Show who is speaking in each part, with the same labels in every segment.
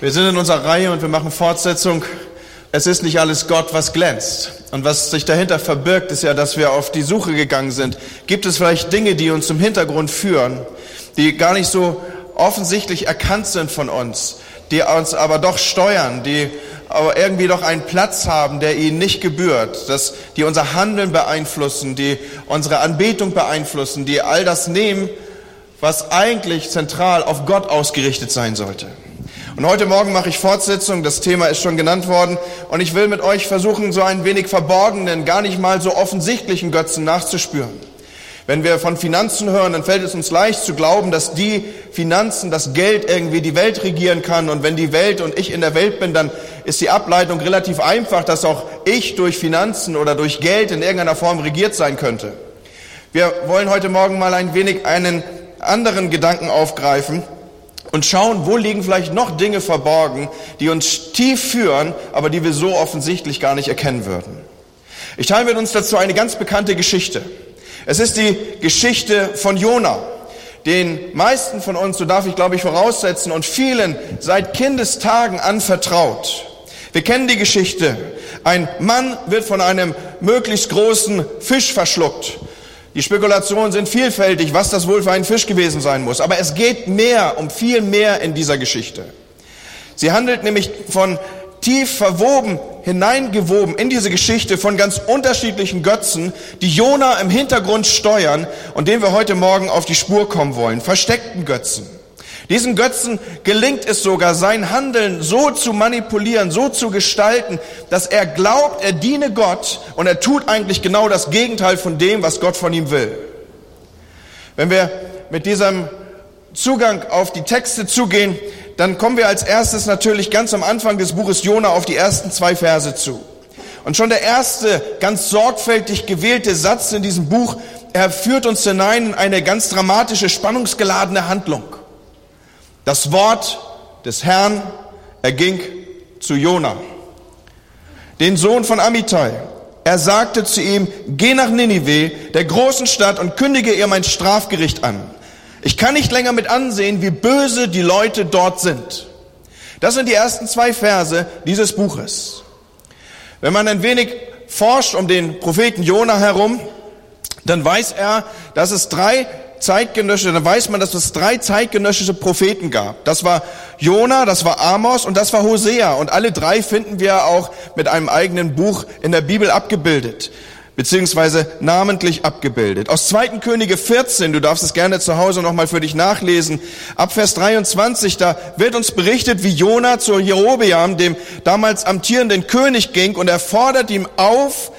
Speaker 1: Wir sind in unserer Reihe und wir machen Fortsetzung. Es ist nicht alles Gott, was glänzt. Und was sich dahinter verbirgt, ist ja, dass wir auf die Suche gegangen sind. Gibt es vielleicht Dinge, die uns zum Hintergrund führen, die gar nicht so offensichtlich erkannt sind von uns, die uns aber doch steuern, die aber irgendwie doch einen Platz haben, der ihnen nicht gebührt, dass die unser Handeln beeinflussen, die unsere Anbetung beeinflussen, die all das nehmen, was eigentlich zentral auf Gott ausgerichtet sein sollte. Und heute Morgen mache ich Fortsetzung, das Thema ist schon genannt worden, und ich will mit euch versuchen, so ein wenig verborgenen, gar nicht mal so offensichtlichen Götzen nachzuspüren. Wenn wir von Finanzen hören, dann fällt es uns leicht zu glauben, dass die Finanzen, das Geld irgendwie die Welt regieren kann. Und wenn die Welt und ich in der Welt bin, dann ist die Ableitung relativ einfach, dass auch ich durch Finanzen oder durch Geld in irgendeiner Form regiert sein könnte. Wir wollen heute Morgen mal ein wenig einen anderen Gedanken aufgreifen und schauen, wo liegen vielleicht noch Dinge verborgen, die uns tief führen, aber die wir so offensichtlich gar nicht erkennen würden. Ich teile mit uns dazu eine ganz bekannte Geschichte. Es ist die Geschichte von Jona, den meisten von uns, so darf ich glaube ich voraussetzen, und vielen seit Kindestagen anvertraut. Wir kennen die Geschichte. Ein Mann wird von einem möglichst großen Fisch verschluckt. Die Spekulationen sind vielfältig, was das wohl für ein Fisch gewesen sein muss. Aber es geht mehr, um viel mehr in dieser Geschichte. Sie handelt nämlich von tief verwoben, hineingewoben in diese Geschichte von ganz unterschiedlichen Götzen, die Jona im Hintergrund steuern und denen wir heute Morgen auf die Spur kommen wollen. Versteckten Götzen. Diesen Götzen gelingt es sogar, sein Handeln so zu manipulieren, so zu gestalten, dass er glaubt, er diene Gott und er tut eigentlich genau das Gegenteil von dem, was Gott von ihm will. Wenn wir mit diesem Zugang auf die Texte zugehen, dann kommen wir als erstes natürlich ganz am Anfang des Buches Jona auf die ersten zwei Verse zu. Und schon der erste ganz sorgfältig gewählte Satz in diesem Buch, er führt uns hinein in eine ganz dramatische, spannungsgeladene Handlung. Das Wort des Herrn erging zu Jona, den Sohn von Amittai. Er sagte zu ihm, geh nach Ninive, der großen Stadt, und kündige ihr mein Strafgericht an. Ich kann nicht länger mit ansehen, wie böse die Leute dort sind. Das sind die ersten zwei Verse dieses Buches. Wenn man ein wenig forscht um den Propheten Jona herum, dann weiß er, dass es drei zeitgenössische, dann weiß man, dass es drei zeitgenössische Propheten gab. Das war Jona, das war Amos und das war Hosea. Und alle drei finden wir auch mit einem eigenen Buch in der Bibel abgebildet beziehungsweise namentlich abgebildet. Aus 2. Könige 14, du darfst es gerne zu Hause nochmal für dich nachlesen, ab Vers 23, da wird uns berichtet, wie Jona zu Jerobeam, dem damals amtierenden König, ging und er fordert ihm auf,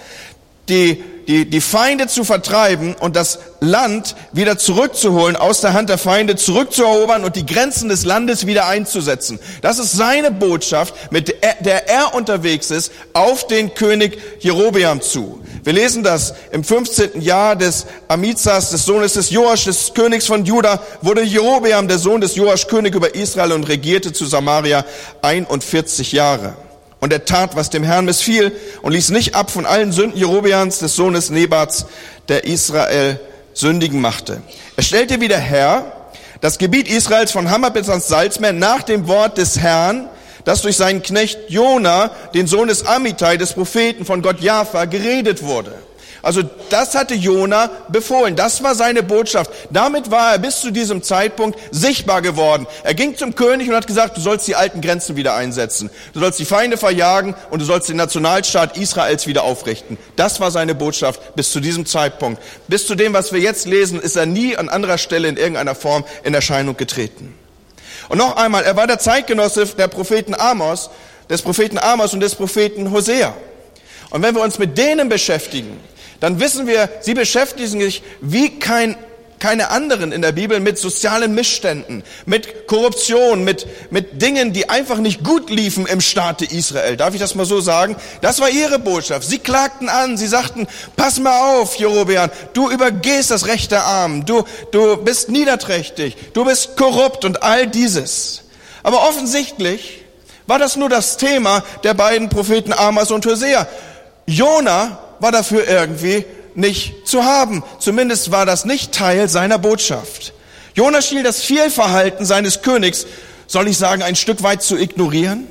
Speaker 1: die die, die Feinde zu vertreiben und das Land wieder zurückzuholen, aus der Hand der Feinde zurückzuerobern und die Grenzen des Landes wieder einzusetzen. Das ist seine Botschaft, mit der er unterwegs ist, auf den König Jerobeam zu. Wir lesen das im 15. Jahr des Amizas, des Sohnes des Joasch, des Königs von Juda, wurde Jerobeam, der Sohn des Joasch, König über Israel und regierte zu Samaria 41 Jahre. Und er tat, was dem Herrn missfiel und ließ nicht ab von allen Sünden Jerobeams, des Sohnes Nebats, der Israel sündigen machte. Er stellte wieder her das Gebiet Israels von Hammer bis ans Salzmeer nach dem Wort des Herrn, das durch seinen Knecht Jona, den Sohn des Amittai, des Propheten von Gott Jaffa, geredet wurde. Also das hatte Jona befohlen. Das war seine Botschaft. Damit war er bis zu diesem Zeitpunkt sichtbar geworden. Er ging zum König und hat gesagt, du sollst die alten Grenzen wieder einsetzen. Du sollst die Feinde verjagen und du sollst den Nationalstaat Israels wieder aufrichten. Das war seine Botschaft bis zu diesem Zeitpunkt. Bis zu dem, was wir jetzt lesen, ist er nie an anderer Stelle in irgendeiner Form in Erscheinung getreten. Und noch einmal, er war der Zeitgenosse der Propheten Amos, des Propheten Amos und des Propheten Hosea. Und wenn wir uns mit denen beschäftigen, dann wissen wir, sie beschäftigen sich wie kein, keine anderen in der Bibel mit sozialen Missständen, mit Korruption, mit, mit Dingen, die einfach nicht gut liefen im Staate Israel. Darf ich das mal so sagen? Das war ihre Botschaft. Sie klagten an, sie sagten, pass mal auf, Jerobean, du übergehst das Recht der Armen, du, du bist niederträchtig, du bist korrupt und all dieses. Aber offensichtlich war das nur das Thema der beiden Propheten Amas und Hosea. Jona war dafür irgendwie nicht zu haben. Zumindest war das nicht Teil seiner Botschaft. Jonas schien das Fehlverhalten seines Königs soll ich sagen, ein Stück weit zu ignorieren.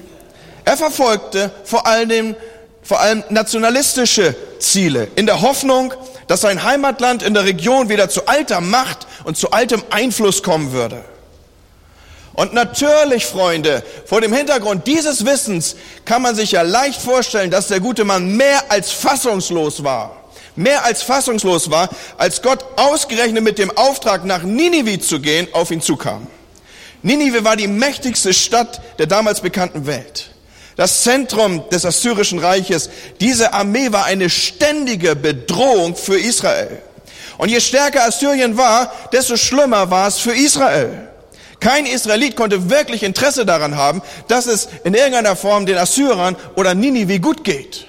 Speaker 1: Er verfolgte vor allem, vor allem nationalistische Ziele in der Hoffnung, dass sein Heimatland in der Region wieder zu alter Macht und zu altem Einfluss kommen würde. Und natürlich, Freunde, vor dem Hintergrund dieses Wissens kann man sich ja leicht vorstellen, dass der gute Mann mehr als fassungslos war. Mehr als fassungslos war, als Gott ausgerechnet mit dem Auftrag, nach Ninive zu gehen, auf ihn zukam. Ninive war die mächtigste Stadt der damals bekannten Welt. Das Zentrum des assyrischen Reiches. Diese Armee war eine ständige Bedrohung für Israel. Und je stärker Assyrien war, desto schlimmer war es für Israel. Kein Israelit konnte wirklich Interesse daran haben, dass es in irgendeiner Form den Assyrern oder Ninive gut geht.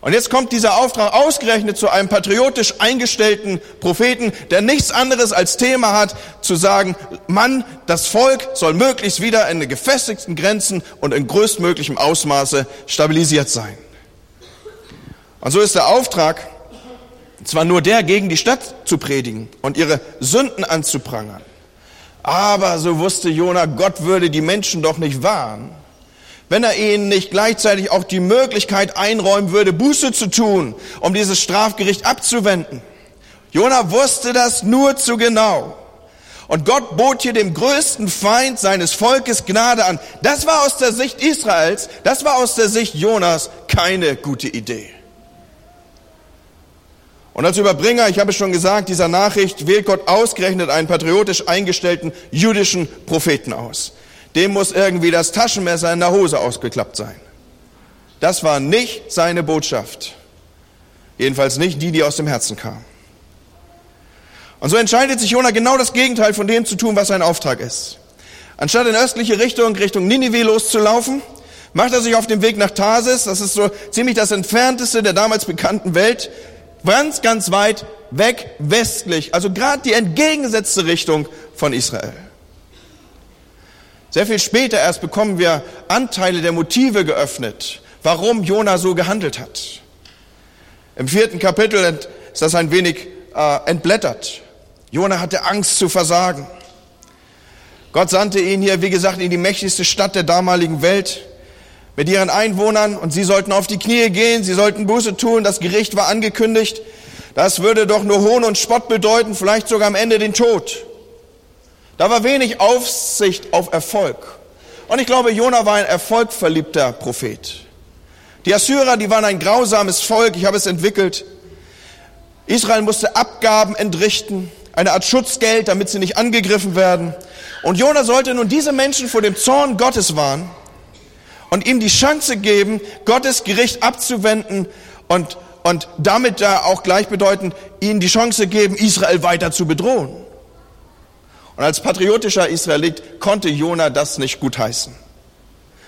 Speaker 1: Und jetzt kommt dieser Auftrag ausgerechnet zu einem patriotisch eingestellten Propheten, der nichts anderes als Thema hat, zu sagen, Mann, das Volk soll möglichst wieder in den gefestigten Grenzen und in größtmöglichem Ausmaße stabilisiert sein. Und so ist der Auftrag, zwar nur der, gegen die Stadt zu predigen und ihre Sünden anzuprangern. Aber so wusste Jona, Gott würde die Menschen doch nicht warnen, wenn er ihnen nicht gleichzeitig auch die Möglichkeit einräumen würde, Buße zu tun, um dieses Strafgericht abzuwenden. Jona wusste das nur zu genau. Und Gott bot hier dem größten Feind seines Volkes Gnade an. Das war aus der Sicht Israels, das war aus der Sicht Jonas keine gute Idee. Und als Überbringer, ich habe schon gesagt, dieser Nachricht wählt Gott ausgerechnet einen patriotisch eingestellten jüdischen Propheten aus. Dem muss irgendwie das Taschenmesser in der Hose ausgeklappt sein. Das war nicht seine Botschaft. Jedenfalls nicht die, die aus dem Herzen kam. Und so entscheidet sich Jona genau das Gegenteil von dem zu tun, was sein Auftrag ist. Anstatt in östliche Richtung, Richtung Ninive loszulaufen, macht er sich auf den Weg nach Tarsis. Das ist so ziemlich das entfernteste der damals bekannten Welt ganz, ganz weit weg westlich, also gerade die entgegengesetzte Richtung von Israel. Sehr viel später erst bekommen wir Anteile der Motive geöffnet, warum Jona so gehandelt hat. Im vierten Kapitel ist das ein wenig äh, entblättert. Jona hatte Angst zu versagen. Gott sandte ihn hier, wie gesagt, in die mächtigste Stadt der damaligen Welt mit ihren Einwohnern und sie sollten auf die Knie gehen, sie sollten Buße tun, das Gericht war angekündigt. Das würde doch nur Hohn und Spott bedeuten, vielleicht sogar am Ende den Tod. Da war wenig Aufsicht auf Erfolg. Und ich glaube, Jona war ein erfolgverliebter Prophet. Die Assyrer, die waren ein grausames Volk, ich habe es entwickelt. Israel musste Abgaben entrichten, eine Art Schutzgeld, damit sie nicht angegriffen werden. Und Jona sollte nun diese Menschen vor dem Zorn Gottes warnen und ihm die Chance geben, Gottes Gericht abzuwenden und, und damit da auch gleichbedeutend ihnen die Chance geben, Israel weiter zu bedrohen. Und als patriotischer Israelit konnte Jona das nicht gutheißen.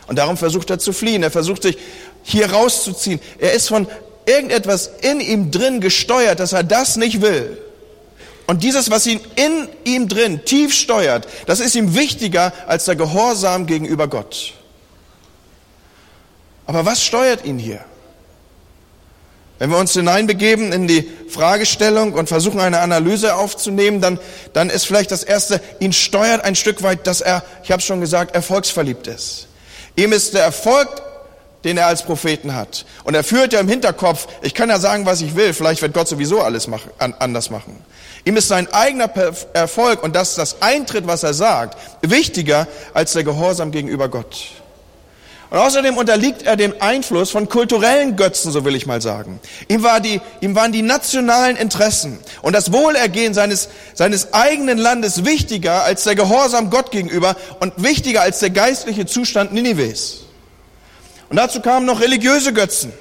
Speaker 1: Und darum versucht er zu fliehen. Er versucht sich hier rauszuziehen. Er ist von irgendetwas in ihm drin gesteuert, dass er das nicht will. Und dieses, was ihn in ihm drin tief steuert, das ist ihm wichtiger als der Gehorsam gegenüber Gott. Aber was steuert ihn hier? Wenn wir uns hineinbegeben in die Fragestellung und versuchen eine Analyse aufzunehmen, dann, dann ist vielleicht das Erste, ihn steuert ein Stück weit, dass er, ich habe schon gesagt, erfolgsverliebt ist. Ihm ist der Erfolg, den er als Propheten hat. Und er führt ja im Hinterkopf, ich kann ja sagen, was ich will, vielleicht wird Gott sowieso alles machen, anders machen. Ihm ist sein eigener Erfolg und das, das Eintritt, was er sagt, wichtiger als der Gehorsam gegenüber Gott. Und außerdem unterliegt er dem Einfluss von kulturellen Götzen, so will ich mal sagen. Ihm, war die, ihm waren die nationalen Interessen und das Wohlergehen seines, seines eigenen Landes wichtiger als der Gehorsam Gott gegenüber und wichtiger als der geistliche Zustand Ninives. Und dazu kamen noch religiöse Götzen.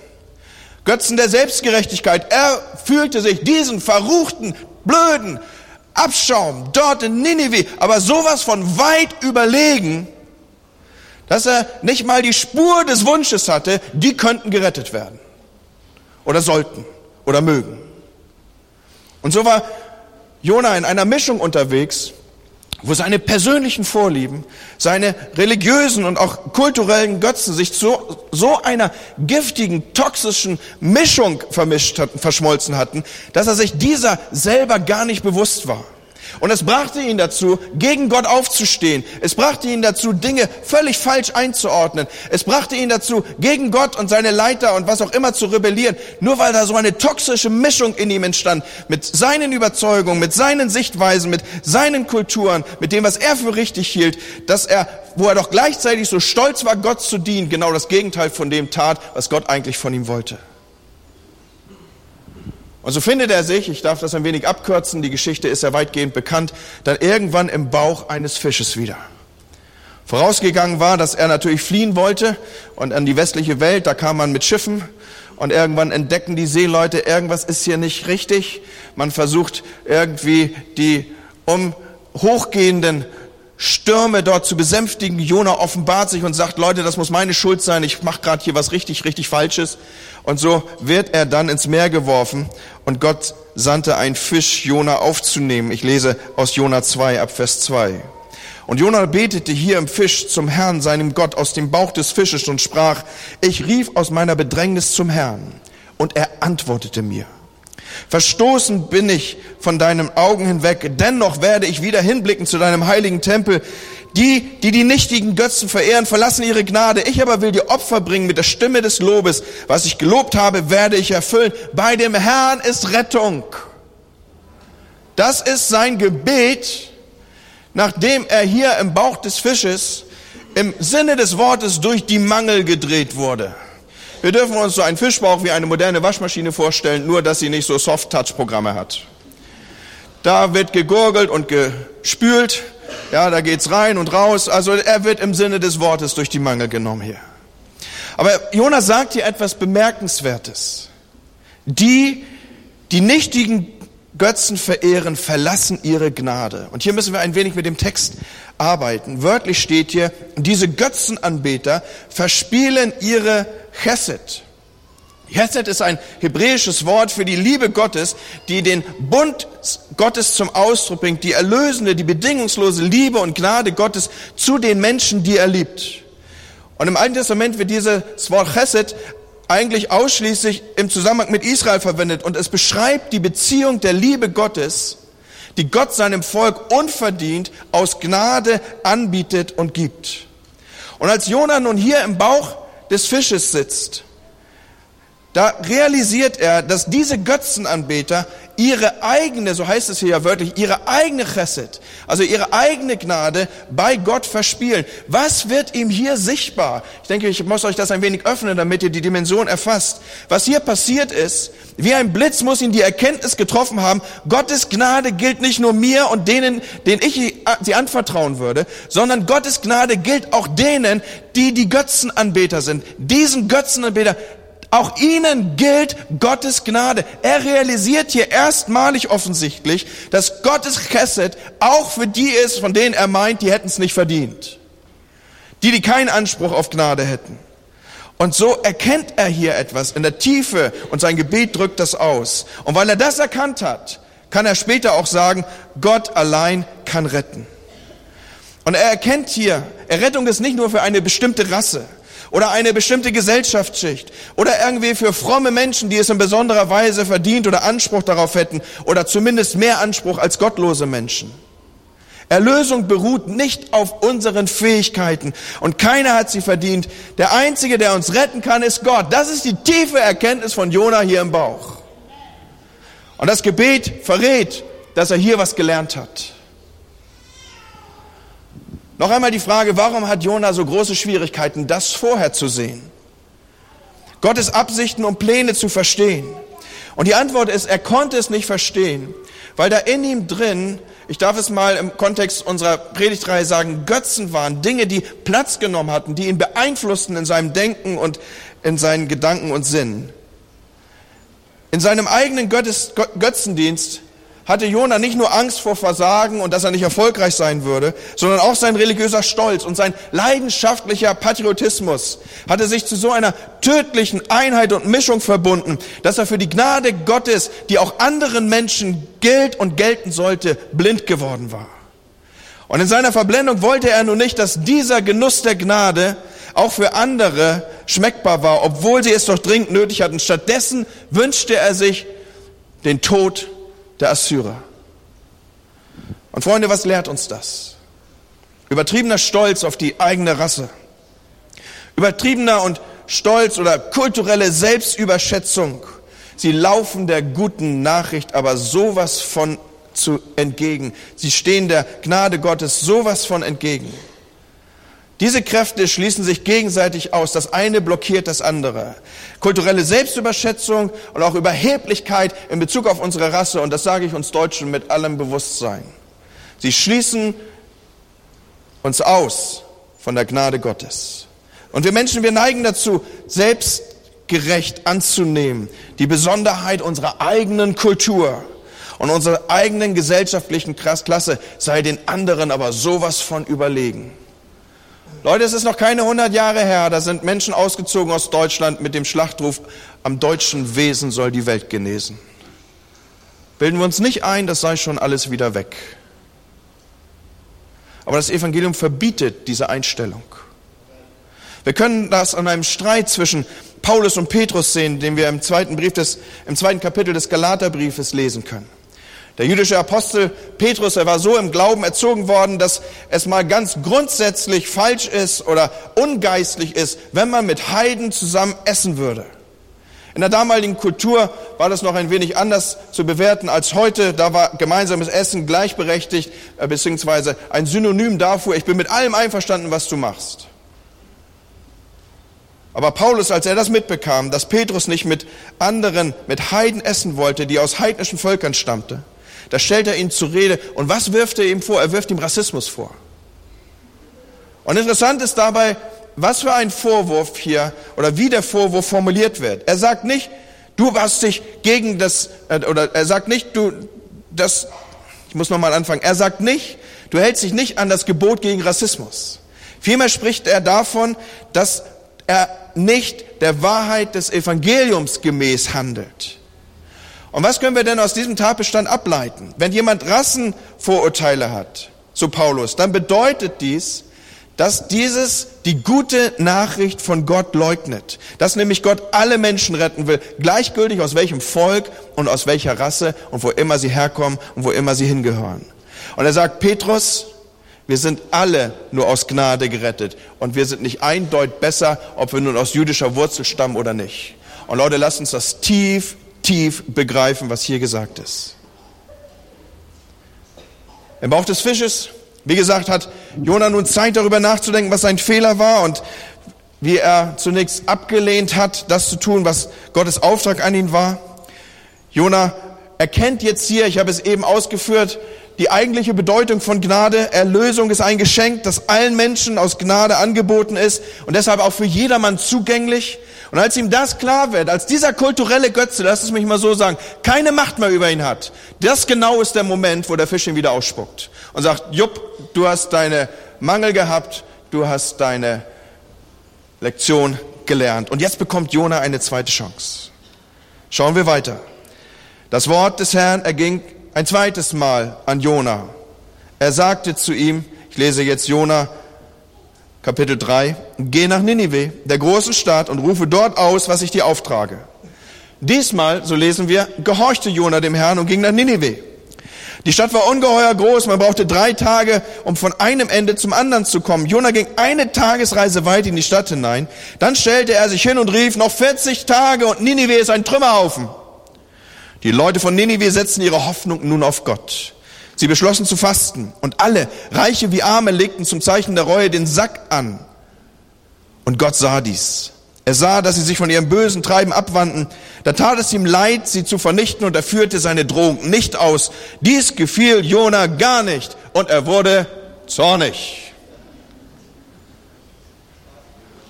Speaker 1: Götzen der Selbstgerechtigkeit. Er fühlte sich diesen verruchten, blöden Abschaum dort in Ninive, aber sowas von weit überlegen, dass er nicht mal die Spur des Wunsches hatte, die könnten gerettet werden. Oder sollten. Oder mögen. Und so war Jona in einer Mischung unterwegs, wo seine persönlichen Vorlieben, seine religiösen und auch kulturellen Götzen sich zu so einer giftigen, toxischen Mischung vermischt hatten, verschmolzen hatten, dass er sich dieser selber gar nicht bewusst war. Und es brachte ihn dazu, gegen Gott aufzustehen. Es brachte ihn dazu, Dinge völlig falsch einzuordnen. Es brachte ihn dazu, gegen Gott und seine Leiter und was auch immer zu rebellieren. Nur weil da so eine toxische Mischung in ihm entstand. Mit seinen Überzeugungen, mit seinen Sichtweisen, mit seinen Kulturen, mit dem, was er für richtig hielt, dass er, wo er doch gleichzeitig so stolz war, Gott zu dienen, genau das Gegenteil von dem tat, was Gott eigentlich von ihm wollte. Und so findet er sich, ich darf das ein wenig abkürzen, die Geschichte ist ja weitgehend bekannt, dann irgendwann im Bauch eines Fisches wieder. Vorausgegangen war, dass er natürlich fliehen wollte und an die westliche Welt, da kam man mit Schiffen und irgendwann entdecken die Seeleute, irgendwas ist hier nicht richtig. Man versucht irgendwie die um hochgehenden Stürme dort zu besänftigen. Jona offenbart sich und sagt, Leute, das muss meine Schuld sein, ich mache gerade hier was richtig, richtig Falsches. Und so wird er dann ins Meer geworfen und Gott sandte einen Fisch, Jona aufzunehmen. Ich lese aus Jona 2 ab Vers 2. Und Jona betete hier im Fisch zum Herrn, seinem Gott, aus dem Bauch des Fisches und sprach, ich rief aus meiner Bedrängnis zum Herrn. Und er antwortete mir. Verstoßen bin ich von deinen Augen hinweg, dennoch werde ich wieder hinblicken zu deinem heiligen Tempel. Die, die die nichtigen Götzen verehren, verlassen ihre Gnade. Ich aber will dir Opfer bringen mit der Stimme des Lobes. Was ich gelobt habe, werde ich erfüllen. Bei dem Herrn ist Rettung. Das ist sein Gebet, nachdem er hier im Bauch des Fisches im Sinne des Wortes durch die Mangel gedreht wurde. Wir dürfen uns so einen Fischbauch wie eine moderne Waschmaschine vorstellen, nur dass sie nicht so Soft-Touch-Programme hat. Da wird gegurgelt und gespült, ja, da geht's rein und raus. Also er wird im Sinne des Wortes durch die Mangel genommen hier. Aber Jonas sagt hier etwas Bemerkenswertes. Die, die nichtigen Götzen verehren, verlassen ihre Gnade. Und hier müssen wir ein wenig mit dem Text arbeiten. Wörtlich steht hier, diese Götzenanbeter verspielen ihre Chesed. Chesed ist ein hebräisches Wort für die Liebe Gottes, die den Bund Gottes zum Ausdruck bringt, die erlösende, die bedingungslose Liebe und Gnade Gottes zu den Menschen, die er liebt. Und im Alten Testament wird dieses Wort Chesed eigentlich ausschließlich im Zusammenhang mit Israel verwendet und es beschreibt die Beziehung der Liebe Gottes, die Gott seinem Volk unverdient aus Gnade anbietet und gibt. Und als Jonah nun hier im Bauch des Fisches sitzt, da realisiert er, dass diese Götzenanbeter ihre eigene, so heißt es hier ja wörtlich, ihre eigene Chesed, also ihre eigene Gnade bei Gott verspielen. Was wird ihm hier sichtbar? Ich denke, ich muss euch das ein wenig öffnen, damit ihr die Dimension erfasst. Was hier passiert ist, wie ein Blitz muss ihn die Erkenntnis getroffen haben, Gottes Gnade gilt nicht nur mir und denen, denen ich sie anvertrauen würde, sondern Gottes Gnade gilt auch denen, die die Götzenanbeter sind. Diesen Götzenanbeter auch ihnen gilt Gottes Gnade. Er realisiert hier erstmalig offensichtlich, dass Gottes Chesed auch für die ist, von denen er meint, die hätten es nicht verdient. Die, die keinen Anspruch auf Gnade hätten. Und so erkennt er hier etwas in der Tiefe und sein Gebet drückt das aus. Und weil er das erkannt hat, kann er später auch sagen, Gott allein kann retten. Und er erkennt hier, Errettung ist nicht nur für eine bestimmte Rasse oder eine bestimmte Gesellschaftsschicht oder irgendwie für fromme Menschen, die es in besonderer Weise verdient oder Anspruch darauf hätten oder zumindest mehr Anspruch als gottlose Menschen. Erlösung beruht nicht auf unseren Fähigkeiten und keiner hat sie verdient. Der Einzige, der uns retten kann, ist Gott. Das ist die tiefe Erkenntnis von Jona hier im Bauch. Und das Gebet verrät, dass er hier was gelernt hat. Noch einmal die Frage, warum hat Jona so große Schwierigkeiten, das vorher zu sehen? Gottes Absichten und Pläne zu verstehen. Und die Antwort ist, er konnte es nicht verstehen, weil da in ihm drin, ich darf es mal im Kontext unserer Predigtreihe sagen, Götzen waren, Dinge, die Platz genommen hatten, die ihn beeinflussten in seinem Denken und in seinen Gedanken und Sinn. In seinem eigenen Götzendienst hatte Jona nicht nur Angst vor Versagen und dass er nicht erfolgreich sein würde, sondern auch sein religiöser Stolz und sein leidenschaftlicher Patriotismus hatte sich zu so einer tödlichen Einheit und Mischung verbunden, dass er für die Gnade Gottes, die auch anderen Menschen gilt und gelten sollte, blind geworden war. Und in seiner Verblendung wollte er nun nicht, dass dieser Genuss der Gnade auch für andere schmeckbar war, obwohl sie es doch dringend nötig hatten. Stattdessen wünschte er sich den Tod der Assyrer. Und Freunde, was lehrt uns das? Übertriebener Stolz auf die eigene Rasse. Übertriebener und Stolz oder kulturelle Selbstüberschätzung. Sie laufen der guten Nachricht aber sowas von zu entgegen. Sie stehen der Gnade Gottes sowas von entgegen. Diese Kräfte schließen sich gegenseitig aus. Das eine blockiert das andere. Kulturelle Selbstüberschätzung und auch Überheblichkeit in Bezug auf unsere Rasse. Und das sage ich uns Deutschen mit allem Bewusstsein. Sie schließen uns aus von der Gnade Gottes. Und wir Menschen, wir neigen dazu, selbstgerecht anzunehmen, die Besonderheit unserer eigenen Kultur und unserer eigenen gesellschaftlichen Klasse sei den anderen aber sowas von überlegen. Leute, es ist noch keine 100 Jahre her, da sind Menschen ausgezogen aus Deutschland mit dem Schlachtruf, am deutschen Wesen soll die Welt genesen. Bilden wir uns nicht ein, das sei schon alles wieder weg. Aber das Evangelium verbietet diese Einstellung. Wir können das an einem Streit zwischen Paulus und Petrus sehen, den wir im zweiten Brief des, im zweiten Kapitel des Galaterbriefes lesen können. Der jüdische Apostel Petrus, er war so im Glauben erzogen worden, dass es mal ganz grundsätzlich falsch ist oder ungeistlich ist, wenn man mit Heiden zusammen essen würde. In der damaligen Kultur war das noch ein wenig anders zu bewerten als heute. Da war gemeinsames Essen gleichberechtigt, äh, beziehungsweise ein Synonym dafür, ich bin mit allem einverstanden, was du machst. Aber Paulus, als er das mitbekam, dass Petrus nicht mit anderen, mit Heiden essen wollte, die aus heidnischen Völkern stammte, da stellt er ihn zur Rede. Und was wirft er ihm vor? Er wirft ihm Rassismus vor. Und interessant ist dabei, was für ein Vorwurf hier oder wie der Vorwurf formuliert wird. Er sagt nicht, du hast dich gegen das, äh, oder er sagt nicht, du, das, ich muss nochmal anfangen, er sagt nicht, du hältst dich nicht an das Gebot gegen Rassismus. Vielmehr spricht er davon, dass er nicht der Wahrheit des Evangeliums gemäß handelt. Und was können wir denn aus diesem Tatbestand ableiten? Wenn jemand Rassenvorurteile hat, so Paulus, dann bedeutet dies, dass dieses die gute Nachricht von Gott leugnet. Dass nämlich Gott alle Menschen retten will, gleichgültig aus welchem Volk und aus welcher Rasse und wo immer sie herkommen und wo immer sie hingehören. Und er sagt, Petrus, wir sind alle nur aus Gnade gerettet und wir sind nicht eindeutig besser, ob wir nun aus jüdischer Wurzel stammen oder nicht. Und Leute, lasst uns das tief, tief begreifen, was hier gesagt ist. Im Bauch des Fisches, wie gesagt, hat Jona nun Zeit darüber nachzudenken, was sein Fehler war und wie er zunächst abgelehnt hat, das zu tun, was Gottes Auftrag an ihn war. Jona erkennt jetzt hier, ich habe es eben ausgeführt, die eigentliche Bedeutung von Gnade. Erlösung ist ein Geschenk, das allen Menschen aus Gnade angeboten ist und deshalb auch für jedermann zugänglich. Und als ihm das klar wird, als dieser kulturelle Götze, lass es mich mal so sagen, keine Macht mehr über ihn hat, das genau ist der Moment, wo der Fisch ihn wieder ausspuckt und sagt, Jupp, du hast deine Mangel gehabt, du hast deine Lektion gelernt. Und jetzt bekommt Jona eine zweite Chance. Schauen wir weiter. Das Wort des Herrn erging ein zweites Mal an Jona. Er sagte zu ihm, ich lese jetzt Jona Kapitel 3, geh nach Ninive, der großen Stadt, und rufe dort aus, was ich dir auftrage. Diesmal, so lesen wir, gehorchte Jona dem Herrn und ging nach Ninive. Die Stadt war ungeheuer groß, man brauchte drei Tage, um von einem Ende zum anderen zu kommen. Jona ging eine Tagesreise weit in die Stadt hinein. Dann stellte er sich hin und rief, noch 40 Tage und Ninive ist ein Trümmerhaufen. Die Leute von Ninive setzten ihre Hoffnung nun auf Gott. Sie beschlossen zu fasten und alle, Reiche wie Arme, legten zum Zeichen der Reue den Sack an. Und Gott sah dies. Er sah, dass sie sich von ihrem bösen Treiben abwandten. Da tat es ihm leid, sie zu vernichten und er führte seine Drohung nicht aus. Dies gefiel Jona gar nicht und er wurde zornig.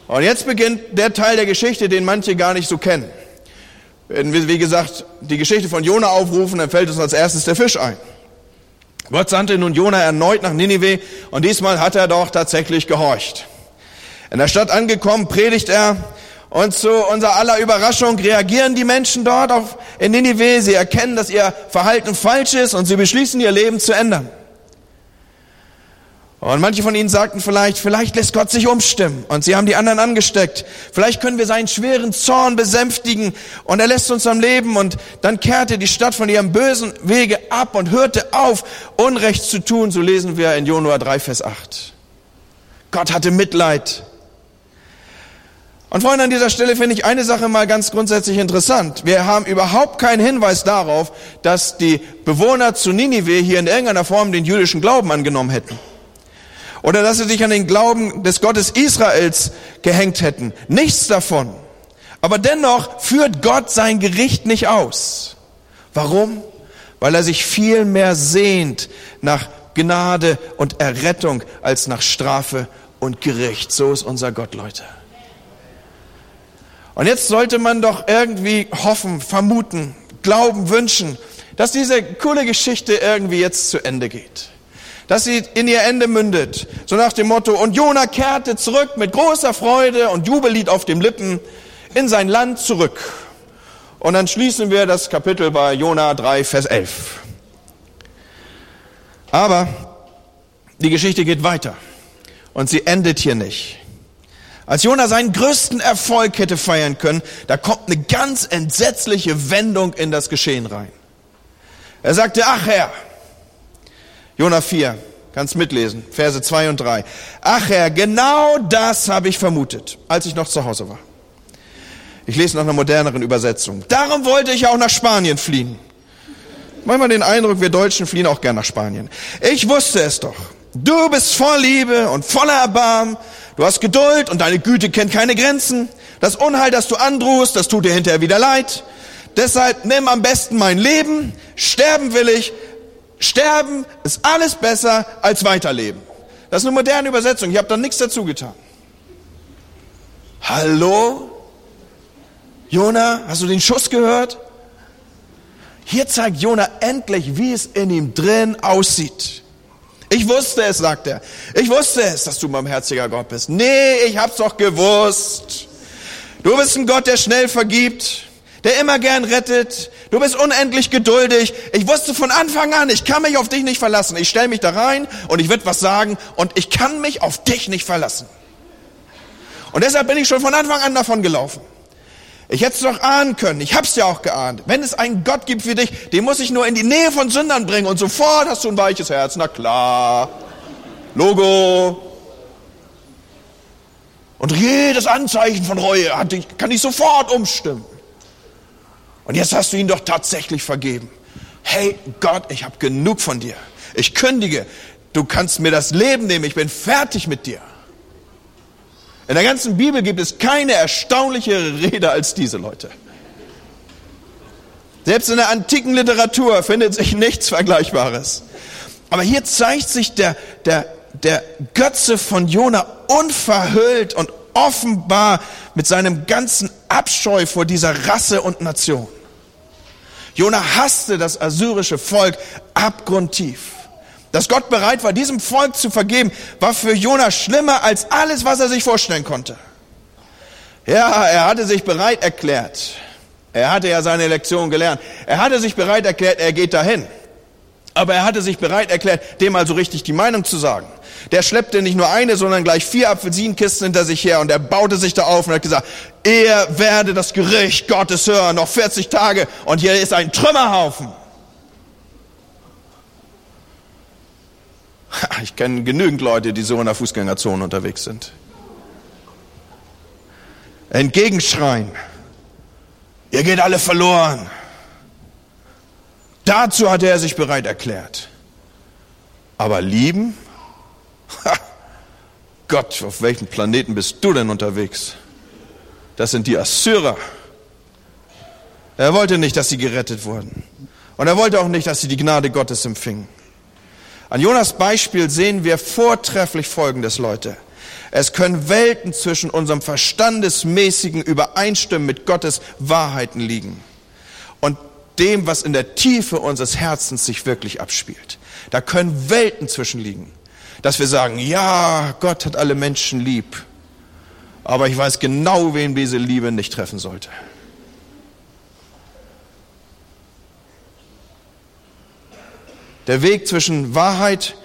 Speaker 1: Und jetzt beginnt der Teil der Geschichte, den manche gar nicht so kennen. Wenn wir, wie gesagt, die Geschichte von Jona aufrufen, dann fällt uns als erstes der Fisch ein. Gott sandte nun Jona erneut nach Ninive und diesmal hat er doch tatsächlich gehorcht. In der Stadt angekommen, predigt er und zu unserer aller Überraschung reagieren die Menschen dort auf in Ninive. Sie erkennen, dass ihr Verhalten falsch ist und sie beschließen, ihr Leben zu ändern. Und manche von ihnen sagten vielleicht, vielleicht lässt Gott sich umstimmen. Und sie haben die anderen angesteckt. Vielleicht können wir seinen schweren Zorn besänftigen und er lässt uns am Leben. Und dann kehrte die Stadt von ihrem bösen Wege ab und hörte auf, Unrecht zu tun. So lesen wir in Jonua 3, Vers 8. Gott hatte Mitleid. Und Freunde, an dieser Stelle finde ich eine Sache mal ganz grundsätzlich interessant. Wir haben überhaupt keinen Hinweis darauf, dass die Bewohner zu Ninive hier in irgendeiner Form den jüdischen Glauben angenommen hätten. Oder dass sie sich an den Glauben des Gottes Israels gehängt hätten. Nichts davon. Aber dennoch führt Gott sein Gericht nicht aus. Warum? Weil er sich viel mehr sehnt nach Gnade und Errettung als nach Strafe und Gericht. So ist unser Gott, Leute. Und jetzt sollte man doch irgendwie hoffen, vermuten, glauben, wünschen, dass diese coole Geschichte irgendwie jetzt zu Ende geht dass sie in ihr Ende mündet. So nach dem Motto, und Jona kehrte zurück mit großer Freude und Jubellied auf den Lippen in sein Land zurück. Und dann schließen wir das Kapitel bei Jona 3, Vers 11. Aber die Geschichte geht weiter und sie endet hier nicht. Als Jona seinen größten Erfolg hätte feiern können, da kommt eine ganz entsetzliche Wendung in das Geschehen rein. Er sagte, ach Herr, Jona 4, kannst mitlesen, Verse 2 und 3. Ach Herr, genau das habe ich vermutet, als ich noch zu Hause war. Ich lese nach einer moderneren Übersetzung. Darum wollte ich auch nach Spanien fliehen. Manchmal den Eindruck, wir Deutschen fliehen auch gern nach Spanien. Ich wusste es doch. Du bist voll Liebe und voller Erbarmen. Du hast Geduld und deine Güte kennt keine Grenzen. Das Unheil, das du androhst, das tut dir hinterher wieder leid. Deshalb nimm am besten mein Leben. Sterben will ich, Sterben ist alles besser als weiterleben. Das ist eine moderne Übersetzung. Ich habe da nichts dazu getan. Hallo? Jona, hast du den Schuss gehört? Hier zeigt Jona endlich, wie es in ihm drin aussieht. Ich wusste es, sagt er. Ich wusste es, dass du mein herziger Gott bist. Nee, ich hab's doch gewusst. Du bist ein Gott, der schnell vergibt der immer gern rettet. Du bist unendlich geduldig. Ich wusste von Anfang an, ich kann mich auf dich nicht verlassen. Ich stelle mich da rein und ich werde was sagen und ich kann mich auf dich nicht verlassen. Und deshalb bin ich schon von Anfang an davon gelaufen. Ich hätte es doch ahnen können. Ich hab's ja auch geahnt. Wenn es einen Gott gibt wie dich, den muss ich nur in die Nähe von Sündern bringen und sofort hast du ein weiches Herz. Na klar. Logo. Und jedes Anzeichen von Reue kann ich sofort umstimmen. Und jetzt hast du ihn doch tatsächlich vergeben. Hey Gott, ich habe genug von dir. Ich kündige. Du kannst mir das Leben nehmen. Ich bin fertig mit dir. In der ganzen Bibel gibt es keine erstaunlichere Rede als diese Leute. Selbst in der antiken Literatur findet sich nichts Vergleichbares. Aber hier zeigt sich der, der, der Götze von Jona unverhüllt und offenbar mit seinem ganzen Abscheu vor dieser Rasse und Nation. Jona hasste das assyrische Volk abgrundtief. Dass Gott bereit war, diesem Volk zu vergeben, war für Jona schlimmer als alles, was er sich vorstellen konnte. Ja, er hatte sich bereit erklärt. Er hatte ja seine Lektion gelernt. Er hatte sich bereit erklärt, er geht dahin. Aber er hatte sich bereit erklärt, dem also richtig die Meinung zu sagen. Der schleppte nicht nur eine, sondern gleich vier Apfelsinenkisten hinter sich her und er baute sich da auf und hat gesagt, er werde das Gericht Gottes hören, noch 40 Tage und hier ist ein Trümmerhaufen. Ich kenne genügend Leute, die so in der Fußgängerzone unterwegs sind. Entgegenschreien. Ihr geht alle verloren. Dazu hatte er sich bereit erklärt. Aber lieben? Ha, Gott, auf welchem Planeten bist du denn unterwegs? Das sind die Assyrer. Er wollte nicht, dass sie gerettet wurden. Und er wollte auch nicht, dass sie die Gnade Gottes empfingen. An Jonas Beispiel sehen wir vortrefflich Folgendes, Leute. Es können Welten zwischen unserem verstandesmäßigen Übereinstimmen mit Gottes Wahrheiten liegen dem, was in der Tiefe unseres Herzens sich wirklich abspielt. Da können Welten zwischen liegen dass wir sagen, ja, Gott hat alle Menschen lieb, aber ich weiß genau, wen diese Liebe nicht treffen sollte. Der Weg zwischen Wahrheit,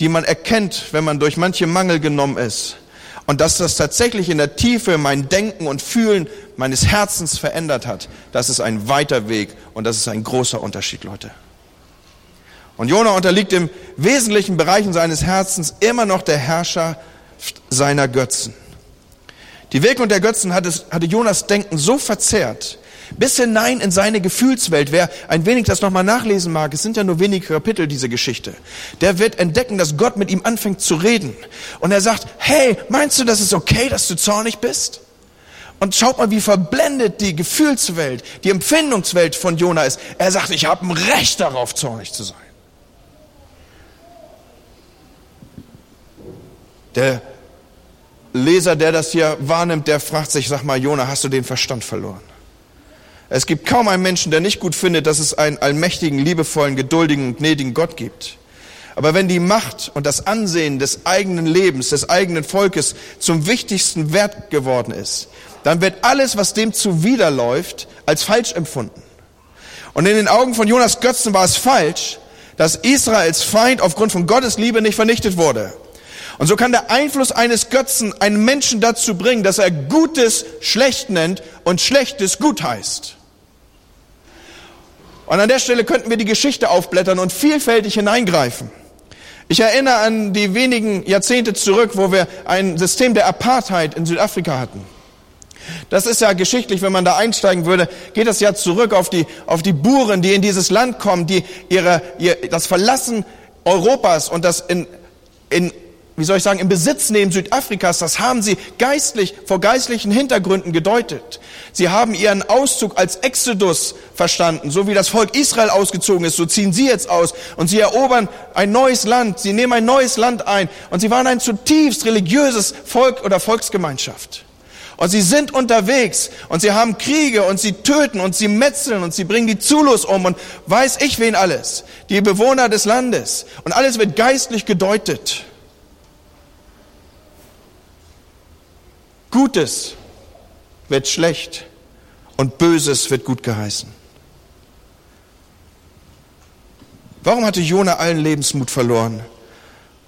Speaker 1: die man erkennt, wenn man durch manche Mangel genommen ist. Und dass das tatsächlich in der Tiefe mein Denken und Fühlen meines Herzens verändert hat, das ist ein weiter Weg und das ist ein großer Unterschied, Leute. Und Jona unterliegt im wesentlichen Bereichen seines Herzens immer noch der Herrscher seiner Götzen. Die Wirkung der Götzen hatte, hatte Jonas Denken so verzerrt, bis hinein in seine Gefühlswelt. Wer ein wenig das nochmal nachlesen mag, es sind ja nur wenige Kapitel diese Geschichte, der wird entdecken, dass Gott mit ihm anfängt zu reden. Und er sagt, hey, meinst du, das ist okay, dass du zornig bist? Und schaut mal, wie verblendet die Gefühlswelt, die Empfindungswelt von Jona ist. Er sagt, ich habe ein Recht darauf, zornig zu sein. Der Leser, der das hier wahrnimmt, der fragt sich, sag mal, Jona, hast du den Verstand verloren? Es gibt kaum einen Menschen, der nicht gut findet, dass es einen allmächtigen, liebevollen, geduldigen und gnädigen Gott gibt. Aber wenn die Macht und das Ansehen des eigenen Lebens, des eigenen Volkes zum wichtigsten Wert geworden ist, dann wird alles, was dem zuwiderläuft, als falsch empfunden. Und in den Augen von Jonas Götzen war es falsch, dass Israels Feind aufgrund von Gottes Liebe nicht vernichtet wurde. Und so kann der Einfluss eines Götzen einen Menschen dazu bringen, dass er Gutes schlecht nennt und Schlechtes gut heißt. Und an der Stelle könnten wir die Geschichte aufblättern und vielfältig hineingreifen. Ich erinnere an die wenigen Jahrzehnte zurück, wo wir ein System der Apartheid in Südafrika hatten. Das ist ja geschichtlich, wenn man da einsteigen würde, geht das ja zurück auf die, auf die Buren, die in dieses Land kommen, die ihre, ihr, das Verlassen Europas und das in, in wie soll ich sagen, im Besitz nehmen Südafrikas, das haben sie geistlich, vor geistlichen Hintergründen gedeutet. Sie haben ihren Auszug als Exodus verstanden. So wie das Volk Israel ausgezogen ist, so ziehen sie jetzt aus. Und sie erobern ein neues Land. Sie nehmen ein neues Land ein. Und sie waren ein zutiefst religiöses Volk oder Volksgemeinschaft. Und sie sind unterwegs und sie haben Kriege und sie töten und sie metzeln und sie bringen die Zulus um und weiß ich wen alles. Die Bewohner des Landes. Und alles wird geistlich gedeutet. Gutes wird schlecht und Böses wird gut geheißen. Warum hatte Jona allen Lebensmut verloren?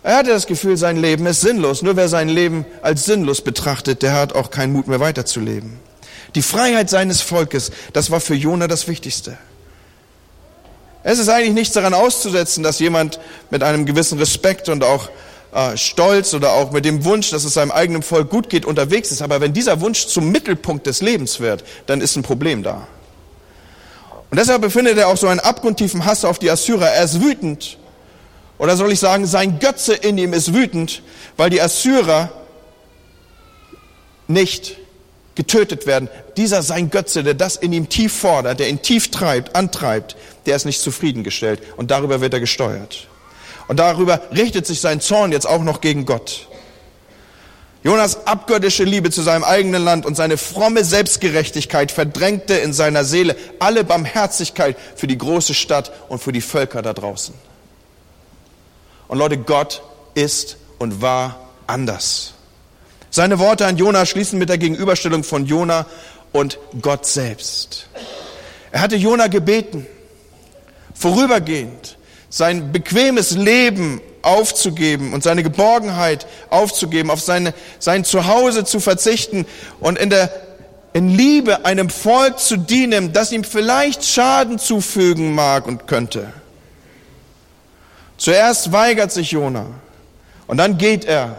Speaker 1: Er hatte das Gefühl, sein Leben ist sinnlos. Nur wer sein Leben als sinnlos betrachtet, der hat auch keinen Mut mehr weiterzuleben. Die Freiheit seines Volkes, das war für Jona das Wichtigste. Es ist eigentlich nichts daran auszusetzen, dass jemand mit einem gewissen Respekt und auch äh, Stolz oder auch mit dem Wunsch, dass es seinem eigenen Volk gut geht, unterwegs ist. Aber wenn dieser Wunsch zum Mittelpunkt des Lebens wird, dann ist ein Problem da. Und deshalb befindet er auch so einen abgrundtiefen Hass auf die Assyrer. Er ist wütend. Oder soll ich sagen, sein Götze in ihm ist wütend, weil die Assyrer nicht getötet werden. Dieser sein Götze, der das in ihm tief fordert, der ihn tief treibt, antreibt, der ist nicht zufriedengestellt und darüber wird er gesteuert. Und darüber richtet sich sein Zorn jetzt auch noch gegen Gott. Jonas abgöttische Liebe zu seinem eigenen Land und seine fromme Selbstgerechtigkeit verdrängte in seiner Seele alle Barmherzigkeit für die große Stadt und für die Völker da draußen. Und Leute, Gott ist und war anders. Seine Worte an Jona schließen mit der Gegenüberstellung von Jona und Gott selbst. Er hatte Jona gebeten, vorübergehend sein bequemes Leben aufzugeben und seine Geborgenheit aufzugeben, auf seine, sein Zuhause zu verzichten und in der in Liebe einem Volk zu dienen, das ihm vielleicht Schaden zufügen mag und könnte. Zuerst weigert sich Jona und dann geht er,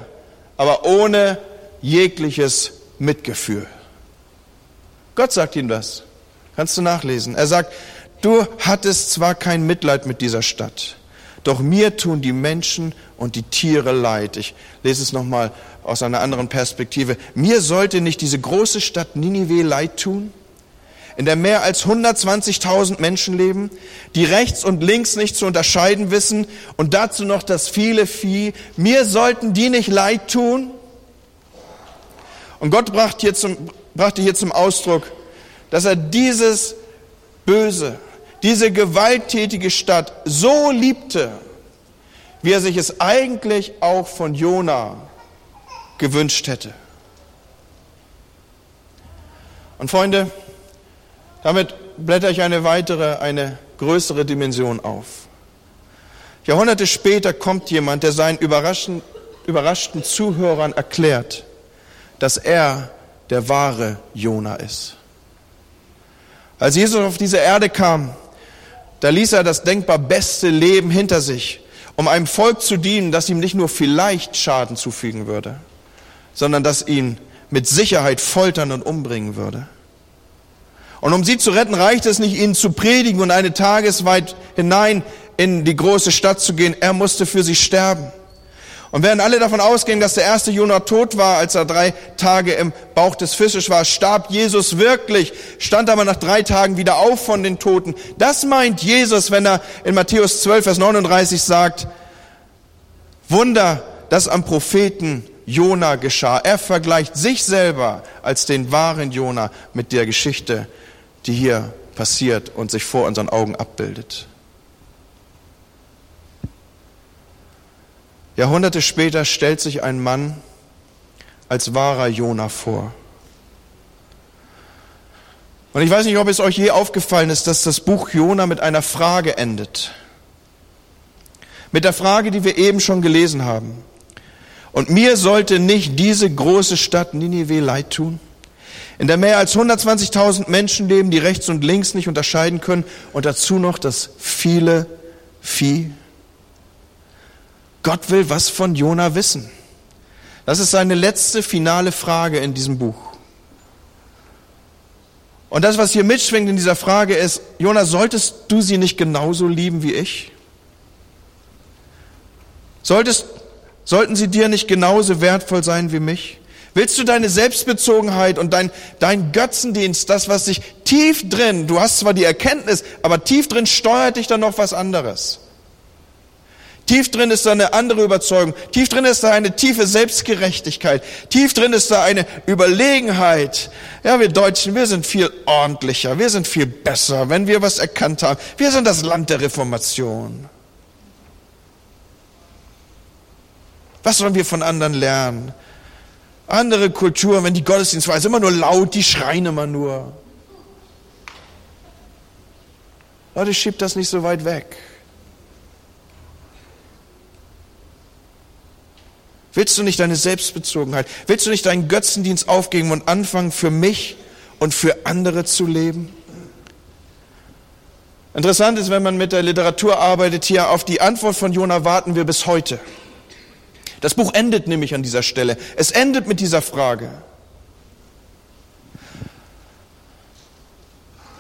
Speaker 1: aber ohne jegliches Mitgefühl. Gott sagt ihm das. Kannst du nachlesen. Er sagt, Du hattest zwar kein Mitleid mit dieser Stadt, doch mir tun die Menschen und die Tiere leid. Ich lese es nochmal aus einer anderen Perspektive. Mir sollte nicht diese große Stadt Ninive leid tun, in der mehr als 120.000 Menschen leben, die rechts und links nicht zu unterscheiden wissen und dazu noch das viele Vieh. Mir sollten die nicht leid tun. Und Gott brachte hier zum, brachte hier zum Ausdruck, dass er dieses Böse, diese gewalttätige Stadt so liebte, wie er sich es eigentlich auch von Jona gewünscht hätte. Und Freunde, damit blätter ich eine weitere, eine größere Dimension auf. Jahrhunderte später kommt jemand, der seinen überraschten, überraschten Zuhörern erklärt, dass er der wahre Jona ist. Als Jesus auf diese Erde kam, da ließ er das denkbar beste Leben hinter sich, um einem Volk zu dienen, das ihm nicht nur vielleicht Schaden zufügen würde, sondern das ihn mit Sicherheit foltern und umbringen würde. Und um sie zu retten, reicht es nicht, ihnen zu predigen und eine Tagesweit hinein in die große Stadt zu gehen. Er musste für sie sterben. Und während alle davon ausgehen, dass der erste Jonah tot war, als er drei Tage im Bauch des Fisches war, starb Jesus wirklich, stand aber nach drei Tagen wieder auf von den Toten. Das meint Jesus, wenn er in Matthäus 12, Vers 39 sagt, Wunder, das am Propheten Jona geschah. Er vergleicht sich selber als den wahren Jona mit der Geschichte, die hier passiert und sich vor unseren Augen abbildet. Jahrhunderte später stellt sich ein Mann als wahrer Jona vor. Und ich weiß nicht, ob es euch je aufgefallen ist, dass das Buch Jona mit einer Frage endet. Mit der Frage, die wir eben schon gelesen haben. Und mir sollte nicht diese große Stadt Ninive leid tun, in der mehr als 120.000 Menschen leben, die rechts und links nicht unterscheiden können und dazu noch das viele Vieh. Gott will was von Jona wissen. Das ist seine letzte finale Frage in diesem Buch. Und das, was hier mitschwingt in dieser Frage ist, Jona, solltest du sie nicht genauso lieben wie ich? Solltest, sollten sie dir nicht genauso wertvoll sein wie mich? Willst du deine Selbstbezogenheit und dein, dein Götzendienst, das, was sich tief drin, du hast zwar die Erkenntnis, aber tief drin steuert dich dann noch was anderes. Tief drin ist da eine andere Überzeugung. Tief drin ist da eine tiefe Selbstgerechtigkeit. Tief drin ist da eine Überlegenheit. Ja, wir Deutschen, wir sind viel ordentlicher. Wir sind viel besser, wenn wir was erkannt haben. Wir sind das Land der Reformation. Was sollen wir von anderen lernen? Andere Kulturen, wenn die Gottesdienst war, ist immer nur laut, die schreien immer nur. Leute, schiebt das nicht so weit weg. Willst du nicht deine Selbstbezogenheit? Willst du nicht deinen Götzendienst aufgeben und anfangen, für mich und für andere zu leben? Interessant ist, wenn man mit der Literatur arbeitet, hier auf die Antwort von Jona warten wir bis heute. Das Buch endet nämlich an dieser Stelle. Es endet mit dieser Frage.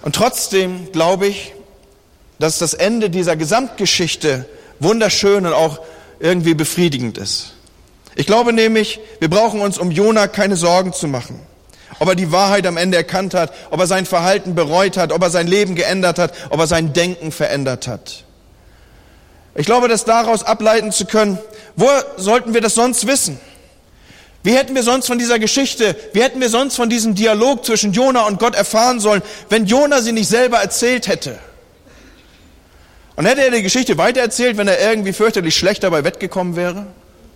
Speaker 1: Und trotzdem glaube ich, dass das Ende dieser Gesamtgeschichte wunderschön und auch irgendwie befriedigend ist. Ich glaube nämlich, wir brauchen uns um Jona keine Sorgen zu machen. Ob er die Wahrheit am Ende erkannt hat, ob er sein Verhalten bereut hat, ob er sein Leben geändert hat, ob er sein Denken verändert hat. Ich glaube, das daraus ableiten zu können, wo sollten wir das sonst wissen? Wie hätten wir sonst von dieser Geschichte, wie hätten wir sonst von diesem Dialog zwischen Jona und Gott erfahren sollen, wenn Jona sie nicht selber erzählt hätte? Und hätte er die Geschichte weitererzählt, wenn er irgendwie fürchterlich schlecht dabei wettgekommen wäre?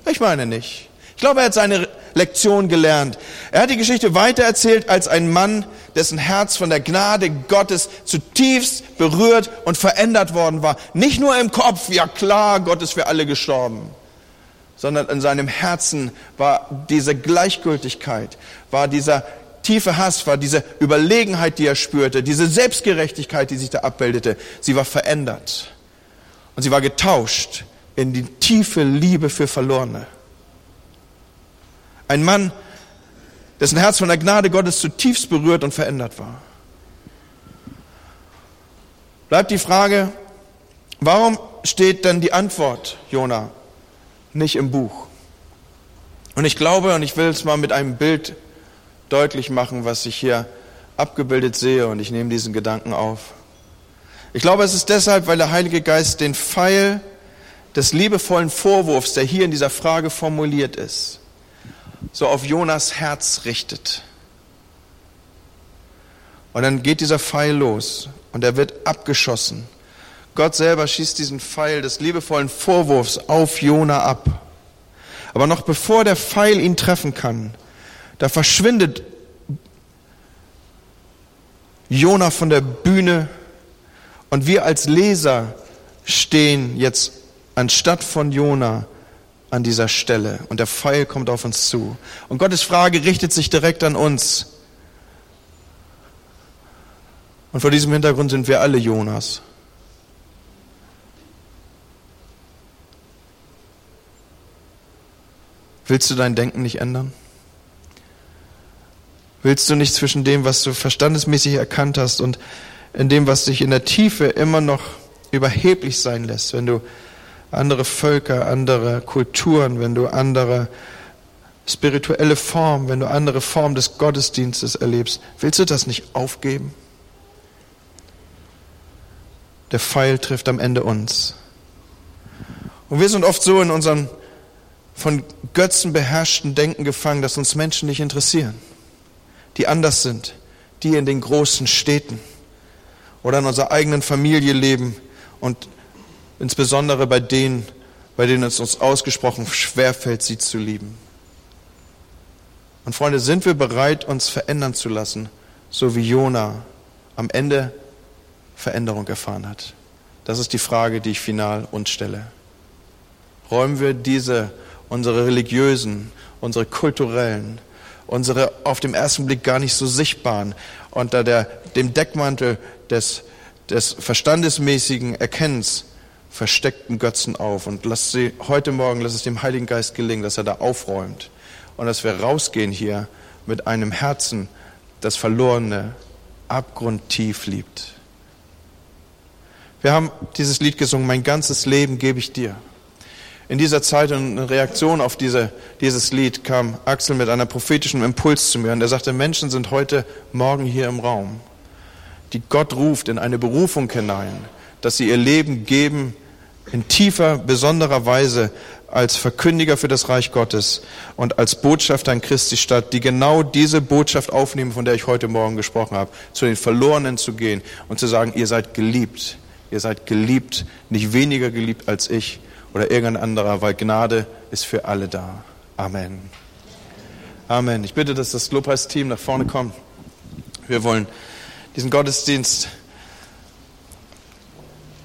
Speaker 1: Ich meine nicht. Ich glaube, er hat seine Lektion gelernt. Er hat die Geschichte weitererzählt als ein Mann, dessen Herz von der Gnade Gottes zutiefst berührt und verändert worden war. Nicht nur im Kopf, ja klar, Gott ist für alle gestorben, sondern in seinem Herzen war diese Gleichgültigkeit, war dieser tiefe Hass, war diese Überlegenheit, die er spürte, diese Selbstgerechtigkeit, die sich da abbildete. Sie war verändert und sie war getauscht in die tiefe Liebe für Verlorene. Ein Mann, dessen Herz von der Gnade Gottes zutiefst berührt und verändert war. Bleibt die Frage, warum steht denn die Antwort, Jona, nicht im Buch? Und ich glaube, und ich will es mal mit einem Bild deutlich machen, was ich hier abgebildet sehe, und ich nehme diesen Gedanken auf. Ich glaube, es ist deshalb, weil der Heilige Geist den Pfeil des liebevollen Vorwurfs, der hier in dieser Frage formuliert ist, so auf Jonas Herz richtet. Und dann geht dieser Pfeil los und er wird abgeschossen. Gott selber schießt diesen Pfeil des liebevollen Vorwurfs auf Jona ab. Aber noch bevor der Pfeil ihn treffen kann, da verschwindet Jona von der Bühne und wir als Leser stehen jetzt anstatt von Jona an dieser Stelle. Und der Pfeil kommt auf uns zu. Und Gottes Frage richtet sich direkt an uns. Und vor diesem Hintergrund sind wir alle Jonas. Willst du dein Denken nicht ändern? Willst du nicht zwischen dem, was du verstandesmäßig erkannt hast und in dem, was dich in der Tiefe immer noch überheblich sein lässt, wenn du andere Völker, andere Kulturen, wenn du andere spirituelle Formen, wenn du andere Formen des Gottesdienstes erlebst, willst du das nicht aufgeben? Der Pfeil trifft am Ende uns. Und wir sind oft so in unserem von Götzen beherrschten Denken gefangen, dass uns Menschen nicht interessieren die anders sind, die in den großen Städten oder in unserer eigenen Familie leben und insbesondere bei denen, bei denen es uns ausgesprochen schwerfällt, sie zu lieben. Und Freunde, sind wir bereit, uns verändern zu lassen, so wie Jona am Ende Veränderung erfahren hat? Das ist die Frage, die ich final uns stelle. Räumen wir diese, unsere religiösen, unsere kulturellen, unsere auf dem ersten Blick gar nicht so sichtbaren, unter der, dem Deckmantel des, des verstandesmäßigen Erkennens versteckten Götzen auf. Und lass sie heute Morgen, lass es dem Heiligen Geist gelingen, dass er da aufräumt. Und dass wir rausgehen hier mit einem Herzen, das Verlorene abgrundtief liebt. Wir haben dieses Lied gesungen, mein ganzes Leben gebe ich dir. In dieser Zeit und in Reaktion auf diese, dieses Lied kam Axel mit einem prophetischen Impuls zu mir und er sagte, Menschen sind heute Morgen hier im Raum, die Gott ruft in eine Berufung hinein, dass sie ihr Leben geben in tiefer, besonderer Weise als Verkündiger für das Reich Gottes und als Botschafter in Christi Stadt, die genau diese Botschaft aufnehmen, von der ich heute Morgen gesprochen habe, zu den Verlorenen zu gehen und zu sagen, ihr seid geliebt, ihr seid geliebt, nicht weniger geliebt als ich oder irgendein anderer, weil Gnade ist für alle da. Amen. Amen. Ich bitte, dass das Lobpreisteam nach vorne kommt. Wir wollen diesen Gottesdienst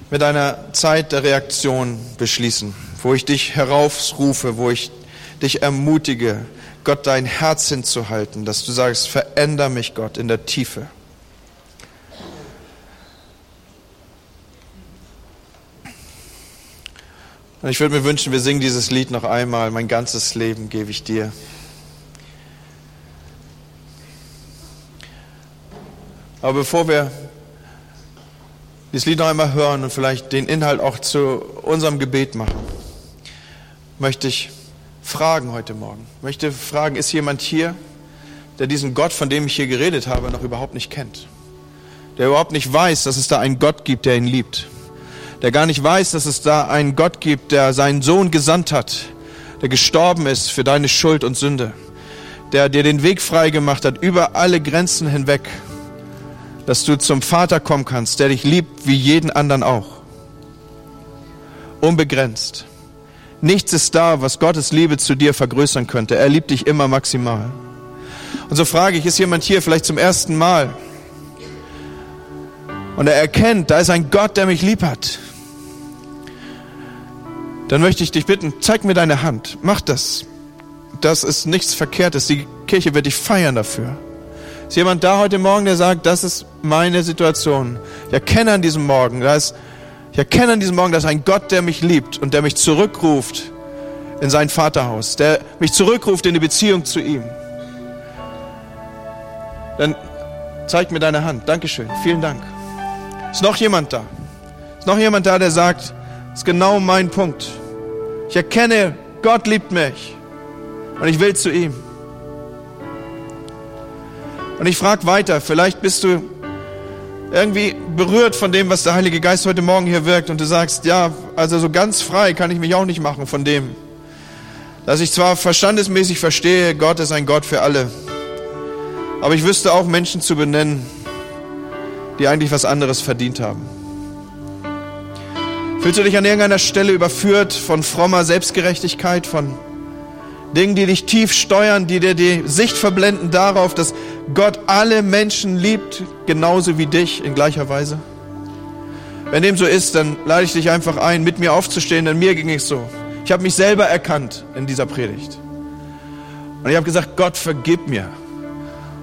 Speaker 1: mit einer Zeit der Reaktion beschließen, wo ich dich heraufrufe, wo ich dich ermutige, Gott dein Herz hinzuhalten, dass du sagst, veränder mich Gott in der Tiefe. Und ich würde mir wünschen, wir singen dieses Lied noch einmal. Mein ganzes Leben gebe ich dir. Aber bevor wir dieses Lied noch einmal hören und vielleicht den Inhalt auch zu unserem Gebet machen, möchte ich fragen heute Morgen. Möchte fragen, ist jemand hier, der diesen Gott, von dem ich hier geredet habe, noch überhaupt nicht kennt? Der überhaupt nicht weiß, dass es da einen Gott gibt, der ihn liebt? der gar nicht weiß, dass es da einen Gott gibt, der seinen Sohn gesandt hat, der gestorben ist für deine Schuld und Sünde, der dir den Weg frei gemacht hat über alle Grenzen hinweg, dass du zum Vater kommen kannst, der dich liebt wie jeden anderen auch. Unbegrenzt. Nichts ist da, was Gottes Liebe zu dir vergrößern könnte. Er liebt dich immer maximal. Und so frage ich, ist jemand hier vielleicht zum ersten Mal und er erkennt, da ist ein Gott, der mich lieb hat dann möchte ich dich bitten, zeig mir deine Hand. Mach das. Das ist nichts Verkehrtes. Die Kirche wird dich feiern dafür. Ist jemand da heute Morgen, der sagt, das ist meine Situation. Ich erkenne an diesem Morgen, da ist, ich erkenne an diesem Morgen, dass ein Gott, der mich liebt und der mich zurückruft in sein Vaterhaus, der mich zurückruft in die Beziehung zu ihm. Dann zeig mir deine Hand. Dankeschön. Vielen Dank. Ist noch jemand da? Ist noch jemand da, der sagt, das ist genau mein Punkt. Ich erkenne, Gott liebt mich und ich will zu ihm. Und ich frage weiter, vielleicht bist du irgendwie berührt von dem, was der Heilige Geist heute Morgen hier wirkt und du sagst, ja, also so ganz frei kann ich mich auch nicht machen von dem, dass ich zwar verstandesmäßig verstehe, Gott ist ein Gott für alle, aber ich wüsste auch Menschen zu benennen, die eigentlich was anderes verdient haben. Fühlst du dich an irgendeiner Stelle überführt von frommer Selbstgerechtigkeit, von Dingen, die dich tief steuern, die dir die Sicht verblenden darauf, dass Gott alle Menschen liebt, genauso wie dich in gleicher Weise? Wenn dem so ist, dann lade ich dich einfach ein, mit mir aufzustehen, denn mir ging es so. Ich habe mich selber erkannt in dieser Predigt. Und ich habe gesagt, Gott, vergib mir.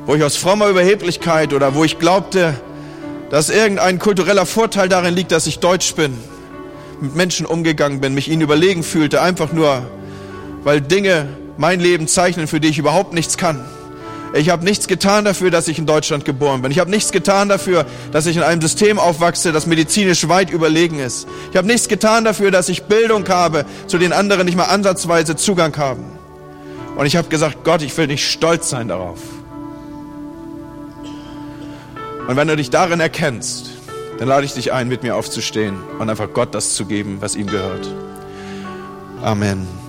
Speaker 1: Wo ich aus frommer Überheblichkeit oder wo ich glaubte, dass irgendein kultureller Vorteil darin liegt, dass ich deutsch bin, mit Menschen umgegangen bin, mich ihnen überlegen fühlte, einfach nur, weil Dinge mein Leben zeichnen, für die ich überhaupt nichts kann. Ich habe nichts getan dafür, dass ich in Deutschland geboren bin. Ich habe nichts getan dafür, dass ich in einem System aufwachse, das medizinisch weit überlegen ist. Ich habe nichts getan dafür, dass ich Bildung habe, zu den anderen nicht mal ansatzweise Zugang haben. Und ich habe gesagt, Gott, ich will nicht stolz sein darauf. Und wenn du dich darin erkennst, dann lade ich dich ein, mit mir aufzustehen und einfach Gott das zu geben, was ihm gehört. Amen.